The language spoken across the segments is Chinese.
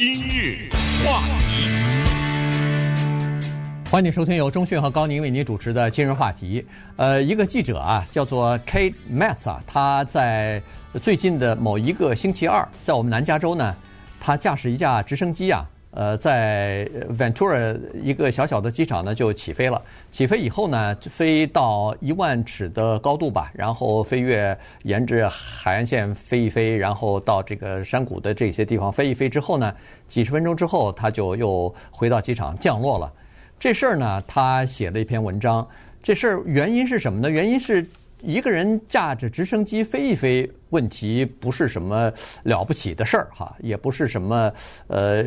今日话题，欢迎收听由中讯和高宁为您主持的今日话题。呃，一个记者啊，叫做 Kate matz 啊，他在最近的某一个星期二，在我们南加州呢，他驾驶一架直升机啊。呃，在 Ventura 一个小小的机场呢，就起飞了。起飞以后呢，飞到一万尺的高度吧，然后飞越沿着海岸线飞一飞，然后到这个山谷的这些地方飞一飞之后呢，几十分钟之后，他就又回到机场降落了。这事儿呢，他写了一篇文章。这事儿原因是什么呢？原因是。一个人驾着直升机飞一飞，问题不是什么了不起的事儿哈，也不是什么呃，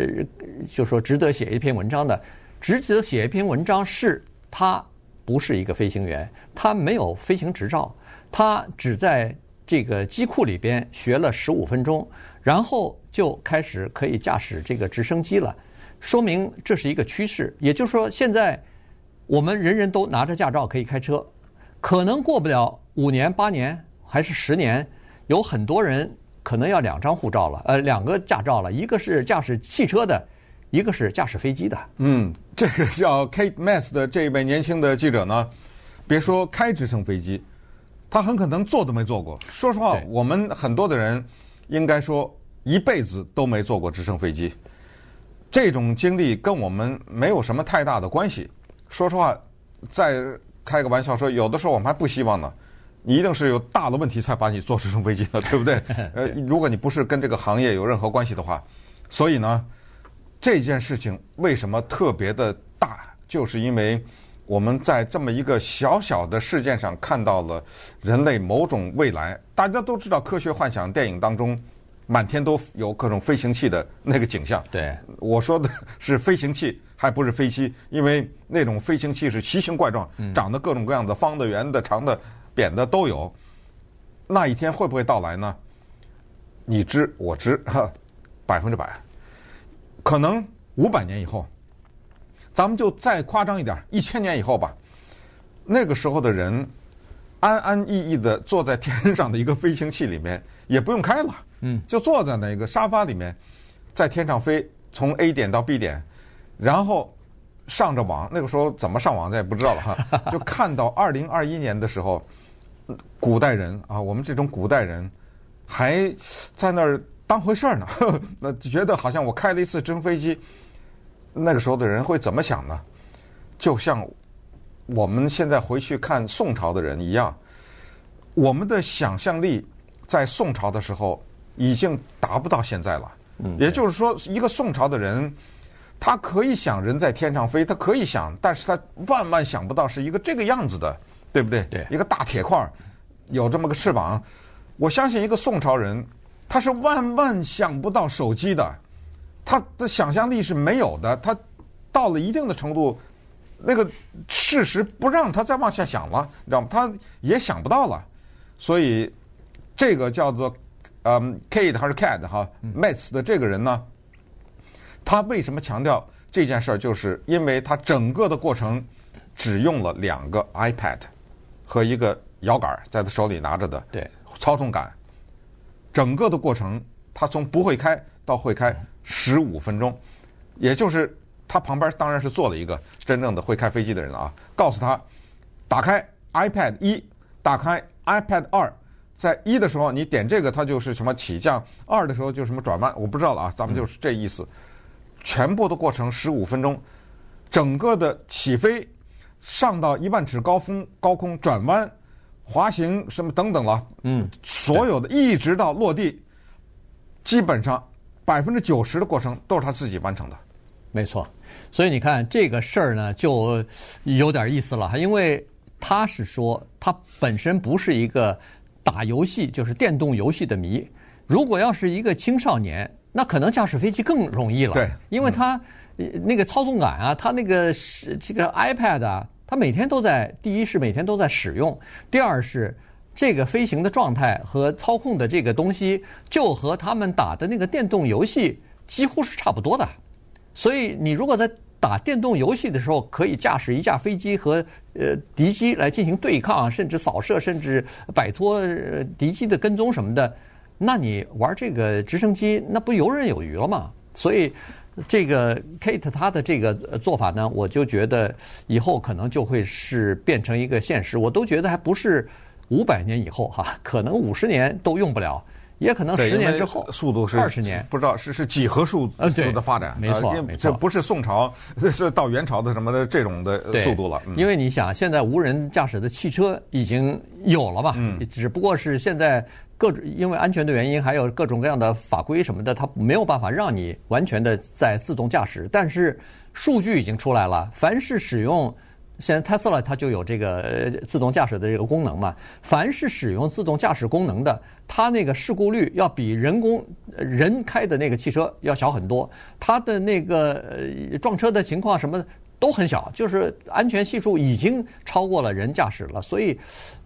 就说值得写一篇文章的。值得写一篇文章是他不是一个飞行员，他没有飞行执照，他只在这个机库里边学了十五分钟，然后就开始可以驾驶这个直升机了，说明这是一个趋势。也就是说，现在我们人人都拿着驾照可以开车，可能过不了。五年、八年还是十年，有很多人可能要两张护照了，呃，两个驾照了，一个是驾驶汽车的，一个是驾驶飞机的。嗯，这个叫 Kate Metz 的这一位年轻的记者呢，别说开直升飞机，他很可能坐都没坐过。说实话，我们很多的人应该说一辈子都没坐过直升飞机，这种经历跟我们没有什么太大的关系。说实话，再开个玩笑说，有的时候我们还不希望呢。你一定是有大的问题才把你做直升飞机的，对不对？呃，如果你不是跟这个行业有任何关系的话，所以呢，这件事情为什么特别的大？就是因为我们在这么一个小小的事件上看到了人类某种未来。大家都知道科学幻想电影当中，满天都有各种飞行器的那个景象。对，我说的是飞行器，还不是飞机，因为那种飞行器是奇形怪状，长得各种各样的，方的、圆的、长的。扁的都有，那一天会不会到来呢？你知我知，百分之百。可能五百年以后，咱们就再夸张一点，一千年以后吧。那个时候的人安安逸逸的坐在天上的一个飞行器里面，也不用开了，嗯，就坐在那个沙发里面，在天上飞，从 A 点到 B 点，然后上着网。那个时候怎么上网，咱也不知道了哈。就看到二零二一年的时候。古代人啊，我们这种古代人还在那儿当回事儿呢，那觉得好像我开了一次直升飞机。那个时候的人会怎么想呢？就像我们现在回去看宋朝的人一样，我们的想象力在宋朝的时候已经达不到现在了。嗯，也就是说，一个宋朝的人，他可以想人在天上飞，他可以想，但是他万万想不到是一个这个样子的。对不对？对，一个大铁块有这么个翅膀，我相信一个宋朝人，他是万万想不到手机的，他的想象力是没有的。他到了一定的程度，那个事实不让他再往下想了，你知道吗？他也想不到了。所以这个叫做嗯 Kate 还是 Cat 哈 Metz 的这个人呢，他为什么强调这件事儿？就是因为他整个的过程只用了两个 iPad。和一个摇杆在他手里拿着的，对，操纵杆，整个的过程，他从不会开到会开十五分钟，也就是他旁边当然是坐了一个真正的会开飞机的人啊，告诉他，打开 iPad 一，打开 iPad 二，在一的时候你点这个，它就是什么起降，二的时候就什么转弯，我不知道了啊，咱们就是这意思，全部的过程十五分钟，整个的起飞。上到一万尺高峰高空转弯、滑行什么等等了，嗯，所有的一直到落地，基本上百分之九十的过程都是他自己完成的。没错，所以你看这个事儿呢，就有点意思了，因为他是说他本身不是一个打游戏就是电动游戏的迷，如果要是一个青少年，那可能驾驶飞机更容易了，对，因为他那个操纵杆啊，它那个是这个 iPad 啊。它每天都在，第一是每天都在使用，第二是这个飞行的状态和操控的这个东西，就和他们打的那个电动游戏几乎是差不多的。所以你如果在打电动游戏的时候，可以驾驶一架飞机和呃敌机来进行对抗，甚至扫射，甚至摆脱敌机的跟踪什么的，那你玩这个直升机，那不游刃有余了吗？所以。这个 Kate 他的这个做法呢，我就觉得以后可能就会是变成一个现实。我都觉得还不是五百年以后哈，可能五十年都用不了，也可能十年之后，速度是二十年，不知道是是几何数速的发展，没错，没错，这不是宋朝，是到元朝的什么的这种的速度了。因为你想，现在无人驾驶的汽车已经有了嘛，嗯，只不过是现在。各因为安全的原因，还有各种各样的法规什么的，它没有办法让你完全的在自动驾驶。但是数据已经出来了，凡是使用现在特斯拉它就有这个自动驾驶的这个功能嘛。凡是使用自动驾驶功能的，它那个事故率要比人工人开的那个汽车要小很多，它的那个撞车的情况什么。都很小，就是安全系数已经超过了人驾驶了，所以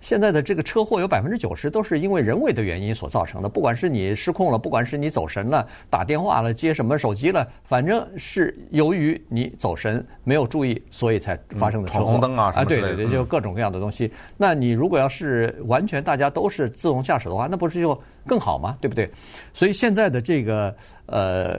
现在的这个车祸有百分之九十都是因为人为的原因所造成的。不管是你失控了，不管是你走神了，打电话了，接什么手机了，反正是由于你走神没有注意，所以才发生的车祸。闯红灯啊，啊，对对对，就各种各样的东西。那你如果要是完全大家都是自动驾驶的话，那不是就更好吗？对不对？所以现在的这个呃。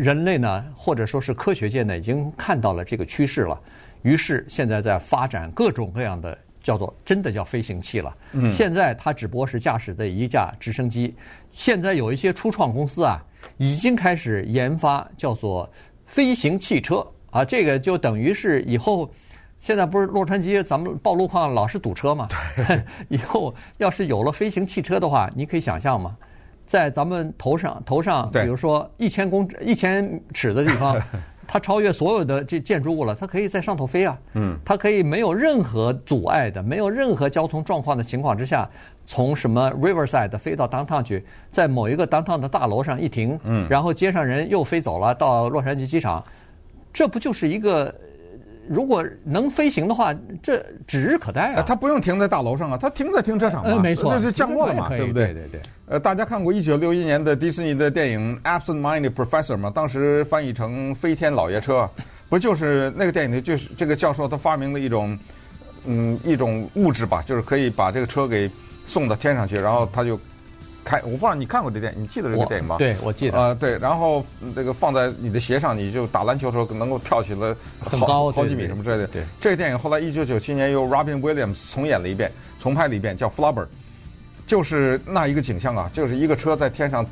人类呢，或者说是科学界呢，已经看到了这个趋势了，于是现在在发展各种各样的叫做真的叫飞行器了。嗯，现在它只不过是驾驶的一架直升机。现在有一些初创公司啊，已经开始研发叫做飞行汽车啊，这个就等于是以后现在不是洛杉矶咱们报路况老是堵车嘛？以后要是有了飞行汽车的话，你可以想象吗？在咱们头上，头上，比如说一千公一千尺的地方，它超越所有的这建筑物了，它可以在上头飞啊。嗯，它可以没有任何阻碍的，没有任何交通状况的情况之下，从什么 Riverside 飞到 Downtown 去，在某一个 Downtown 的大楼上一停，嗯，然后街上人又飞走了到洛杉矶机场，这不就是一个？如果能飞行的话，这指日可待啊！它不用停在大楼上啊，它停在停车场嘛，没错，那是降落了嘛，对不对？对对对。呃，大家看过一九六一年的迪士尼的电影《Absent Minded Professor》吗？当时翻译成《飞天老爷车》，不就是那个电影里就是这个教授他发明了一种，嗯，一种物质吧，就是可以把这个车给送到天上去，然后他就。开，我不知道你看过这电影，你记得这个电影吗？对，我记得。呃，对，然后这个放在你的鞋上，你就打篮球的时候能够跳起来好很高好几米什么之类的。对，这个电影后来一九九七年由 Robin Williams 重演了一遍，重拍了一遍，叫《Flubber》，就是那一个景象啊，就是一个车在天上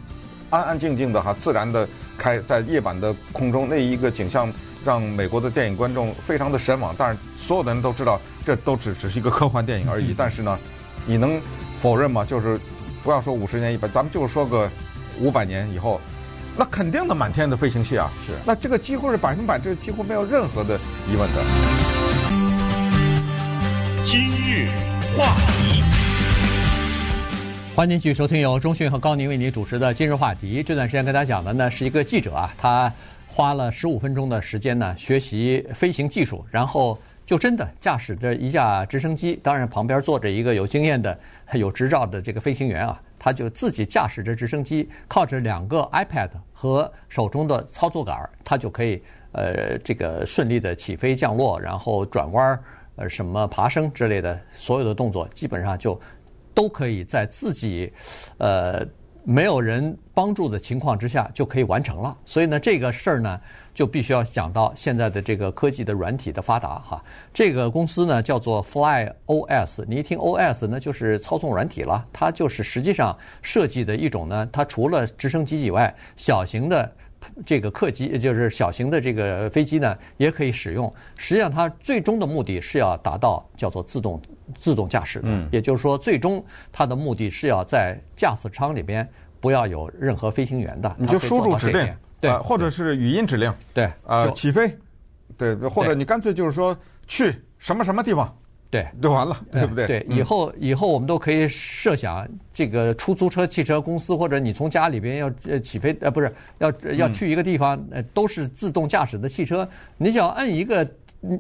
安安静静的哈，自然的开在夜晚的空中，那一个景象让美国的电影观众非常的神往。但是所有的人都知道，这都只只是一个科幻电影而已。但是呢，你能否认吗？就是。不要说五十年一百，咱们就说个五百年以后，那肯定的满天的飞行器啊！是，那这个几乎是百分百，这几乎没有任何的疑问的。今日话题，欢迎继续收听由中讯和高宁为您主持的《今日话题》。这段时间跟大家讲的呢是一个记者啊，他花了十五分钟的时间呢学习飞行技术，然后。就真的驾驶着一架直升机，当然旁边坐着一个有经验的、有执照的这个飞行员啊，他就自己驾驶着直升机，靠着两个 iPad 和手中的操作杆，他就可以呃这个顺利的起飞降落，然后转弯，呃什么爬升之类的所有的动作，基本上就都可以在自己呃没有人帮助的情况之下就可以完成了。所以呢，这个事儿呢。就必须要讲到现在的这个科技的软体的发达哈，这个公司呢叫做 Fly OS，你一听 OS 那就是操纵软体了，它就是实际上设计的一种呢，它除了直升机以外，小型的这个客机，就是小型的这个飞机呢也可以使用。实际上它最终的目的是要达到叫做自动自动驾驶，嗯，也就是说最终它的目的是要在驾驶舱里边不要有任何飞行员的，你就输入指令。对，或者是语音指令，对，呃，起飞，对，或者你干脆就是说去什么什么地方，对，就完了，对不对？对，以后以后我们都可以设想，这个出租车汽车公司或者你从家里边要呃起飞，呃，不是要要去一个地方，呃，都是自动驾驶的汽车，你只要按一个。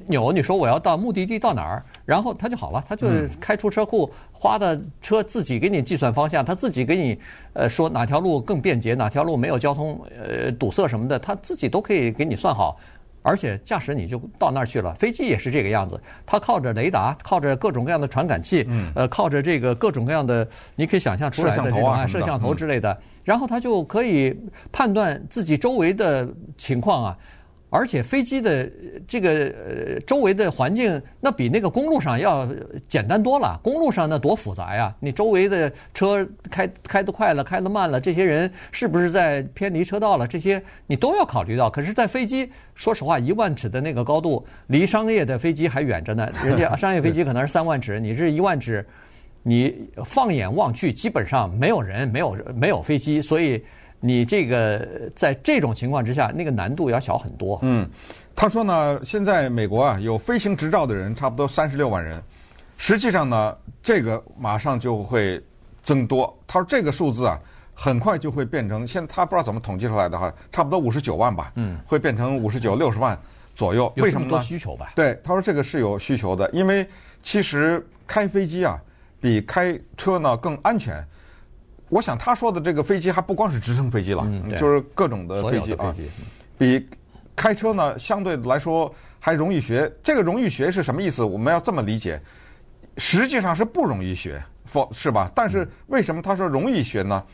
钮，你说我要到目的地到哪儿，然后它就好了，它就开出车库，花的车自己给你计算方向，它自己给你呃说哪条路更便捷，哪条路没有交通呃堵塞什么的，它自己都可以给你算好，而且驾驶你就到那儿去了。飞机也是这个样子，它靠着雷达，靠着各种各样的传感器，嗯呃，靠着这个各种各样的，你可以想象出来的这种啊摄像头之类的，然后它就可以判断自己周围的情况啊。而且飞机的这个呃周围的环境，那比那个公路上要简单多了。公路上那多复杂呀！你周围的车开开得快了，开得慢了，这些人是不是在偏离车道了？这些你都要考虑到。可是，在飞机，说实话，一万尺的那个高度，离商业的飞机还远着呢。人家商业飞机可能是三万尺，你是一万尺，你放眼望去，基本上没有人，没有没有飞机，所以。你这个在这种情况之下，那个难度要小很多。嗯，他说呢，现在美国啊有飞行执照的人差不多三十六万人，实际上呢，这个马上就会增多。他说这个数字啊，很快就会变成，现在他不知道怎么统计出来的哈，差不多五十九万吧，嗯，会变成五十九六十万左右。为什么呢？多需求吧？对，他说这个是有需求的，因为其实开飞机啊，比开车呢更安全。我想他说的这个飞机还不光是直升飞机了，嗯、就是各种的飞机啊，比开车呢相对来说还容易学。这个容易学是什么意思？我们要这么理解，实际上是不容易学，是吧？但是为什么他说容易学呢？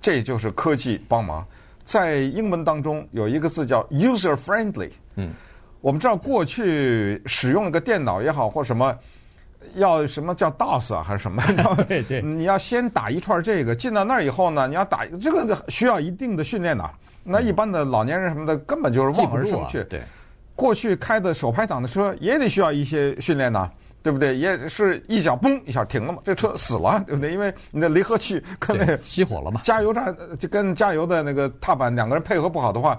这就是科技帮忙。在英文当中有一个字叫 user friendly。嗯，我们知道过去使用一个电脑也好或什么。要什么叫 DOS 啊，还是什么？对对，你要先打一串这个，进到那儿以后呢，你要打这个需要一定的训练呐。那一般的老年人什么的，根本就是望而生趣。对，过去开的手排档的车也得需要一些训练呐，对不对？也是一脚嘣一下停了嘛，这车死了，对不对？因为你的离合器跟那个熄火了嘛，加油站就跟加油的那个踏板两个人配合不好的话，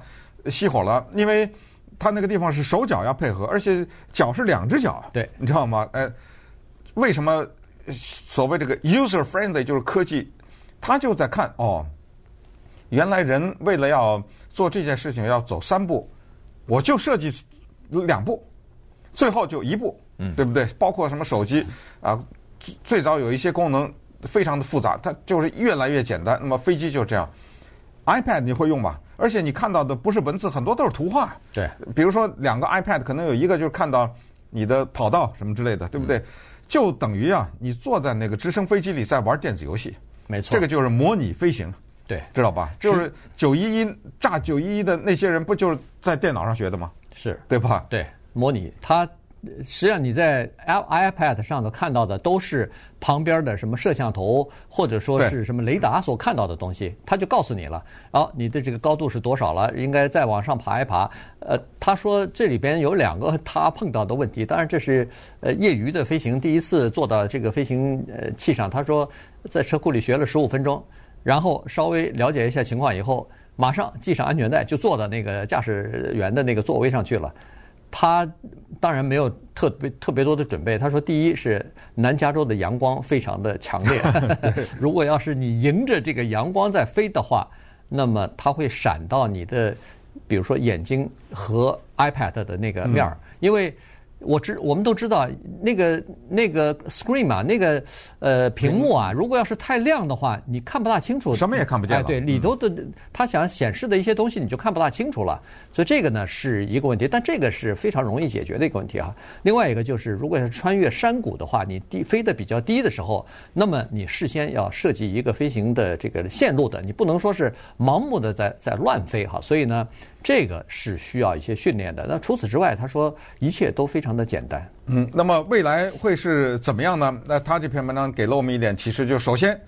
熄火了，因为他那个地方是手脚要配合，而且脚是两只脚，对，你知道吗？哎。为什么所谓这个 user friendly 就是科技，他就在看哦，原来人为了要做这件事情要走三步，我就设计两步，最后就一步，嗯，对不对？包括什么手机啊，最早有一些功能非常的复杂，它就是越来越简单。那么飞机就这样，iPad 你会用吧？而且你看到的不是文字，很多都是图画。对，比如说两个 iPad 可能有一个就是看到你的跑道什么之类的，对不对？嗯就等于啊，你坐在那个直升飞机里在玩电子游戏，没错，这个就是模拟飞行，对，知道吧？就是九一一炸九一一的那些人，不就是在电脑上学的吗？是，对吧？对，模拟它。实际上你在 iPad 上头看到的都是旁边的什么摄像头或者说是什么雷达所看到的东西，他就告诉你了。哦，你的这个高度是多少了？应该再往上爬一爬。呃，他说这里边有两个他碰到的问题，当然这是呃业余的飞行，第一次坐到这个飞行呃器上。他说在车库里学了十五分钟，然后稍微了解一下情况以后，马上系上安全带就坐到那个驾驶员的那个座位上去了。他当然没有特别特别多的准备。他说，第一是南加州的阳光非常的强烈，如果要是你迎着这个阳光在飞的话，那么它会闪到你的，比如说眼睛和 iPad 的那个面儿，因为。我知我们都知道那个那个 screen 啊，那个呃屏幕啊，如果要是太亮的话，你看不大清楚，什么也看不见了。哎，对，里头的他想显示的一些东西，你就看不大清楚了。所以这个呢是一个问题，但这个是非常容易解决的一个问题啊。另外一个就是，如果是穿越山谷的话，你低飞得比较低的时候，那么你事先要设计一个飞行的这个线路的，你不能说是盲目的在在乱飞哈。所以呢。这个是需要一些训练的。那除此之外，他说一切都非常的简单。嗯，那么未来会是怎么样呢？那他这篇文章给了我们一点启示，就首先，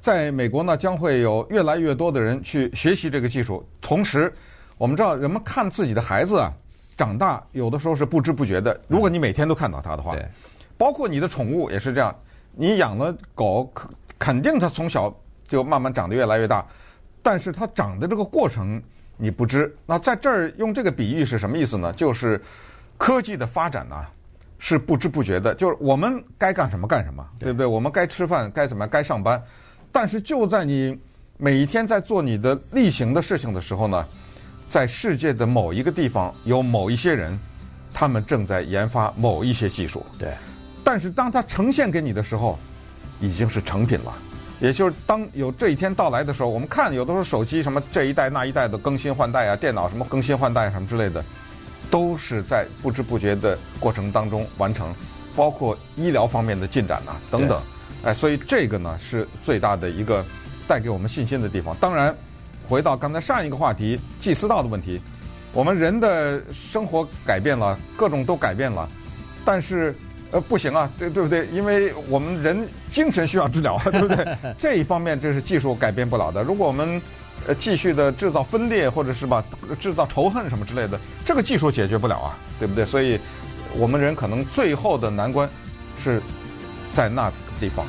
在美国呢，将会有越来越多的人去学习这个技术。同时，我们知道人们看自己的孩子啊长大，有的时候是不知不觉的。如果你每天都看到他的话，对，包括你的宠物也是这样。你养了狗，肯定它从小就慢慢长得越来越大，但是它长的这个过程。你不知，那在这儿用这个比喻是什么意思呢？就是科技的发展呢，是不知不觉的，就是我们该干什么干什么，对不对？我们该吃饭，该怎么该上班，但是就在你每一天在做你的例行的事情的时候呢，在世界的某一个地方有某一些人，他们正在研发某一些技术。对，但是当它呈现给你的时候，已经是成品了。也就是当有这一天到来的时候，我们看有的时候手机什么这一代那一代的更新换代啊，电脑什么更新换代什么之类的，都是在不知不觉的过程当中完成，包括医疗方面的进展呐、啊、等等，哎，所以这个呢是最大的一个带给我们信心的地方。当然，回到刚才上一个话题，祭司道的问题，我们人的生活改变了，各种都改变了，但是呃不行啊，对对不对？因为我们人精神需要治疗啊，对不对？这一方面这是技术改变不了的。如果我们呃，继续的制造分裂，或者是吧制造仇恨什么之类的，这个技术解决不了啊，对不对？所以，我们人可能最后的难关是在那地方。